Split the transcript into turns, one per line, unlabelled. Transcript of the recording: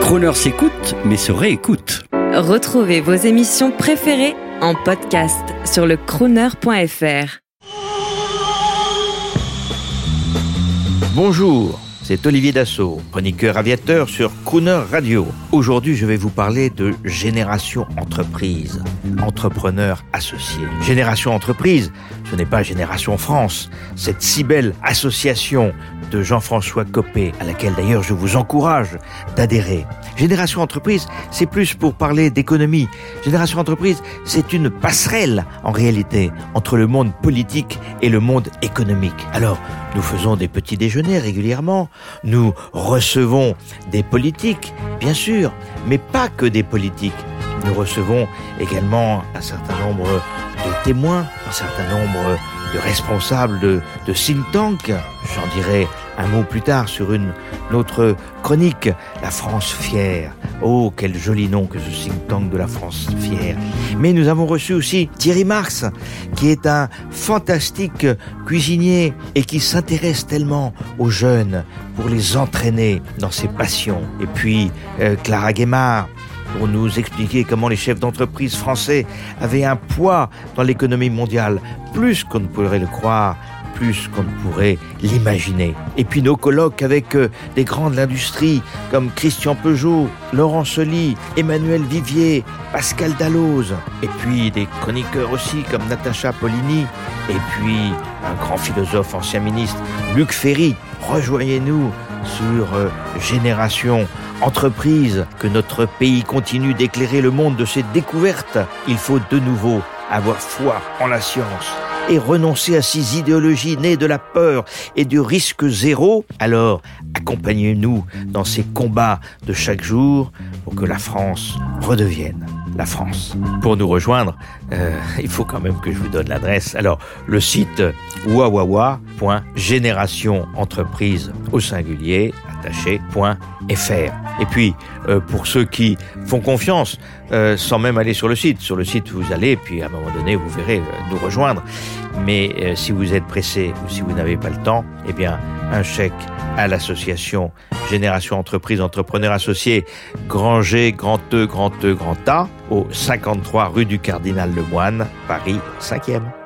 Croner s'écoute, mais se réécoute.
Retrouvez vos émissions préférées en podcast sur le crooner.fr.
Bonjour, c'est Olivier Dassault, chroniqueur aviateur sur Crooner Radio. Aujourd'hui, je vais vous parler de Génération Entreprise, entrepreneur associé. Génération Entreprise, ce n'est pas Génération France, cette si belle association de Jean-François Copé, à laquelle d'ailleurs je vous encourage d'adhérer. Génération Entreprise, c'est plus pour parler d'économie. Génération Entreprise, c'est une passerelle en réalité entre le monde politique et le monde économique. Alors, nous faisons des petits déjeuners régulièrement, nous recevons des politiques, bien sûr, mais pas que des politiques. Nous recevons également un certain nombre de témoins, un certain nombre de responsables de, think tank. J'en dirai un mot plus tard sur une, autre chronique, La France fière. Oh, quel joli nom que ce think tank de la France fière. Mais nous avons reçu aussi Thierry Marx, qui est un fantastique cuisinier et qui s'intéresse tellement aux jeunes pour les entraîner dans ses passions. Et puis euh, Clara Guémard, pour nous expliquer comment les chefs d'entreprise français avaient un poids dans l'économie mondiale, plus qu'on ne pourrait le croire, plus qu'on ne pourrait l'imaginer. Et puis nos colloques avec euh, des grands de l'industrie comme Christian Peugeot, Laurent Soli, Emmanuel Vivier, Pascal Dalloz, et puis des chroniqueurs aussi comme Natacha Polini, et puis un grand philosophe ancien ministre, Luc Ferry. Rejoignez-nous sur euh, Génération Entreprise, que notre pays continue d'éclairer le monde de ses découvertes. Il faut de nouveau avoir foi en la science et renoncer à ces idéologies nées de la peur et du risque zéro, alors accompagnez-nous dans ces combats de chaque jour pour que la France redevienne la France. Pour nous rejoindre, euh, il faut quand même que je vous donne l'adresse. Alors, le site wawawa.générationentreprise au singulier attaché.fr. Et puis, euh, pour ceux qui font confiance, euh, sans même aller sur le site, sur le site vous allez, puis à un moment donné, vous verrez nous rejoindre. Mais si vous êtes pressé ou si vous n'avez pas le temps, eh bien, un chèque à l'association Génération Entreprise Entrepreneurs Associés Grand G, Grand E, Grand E, Grand A au 53 rue du Cardinal Lemoine, Paris 5e.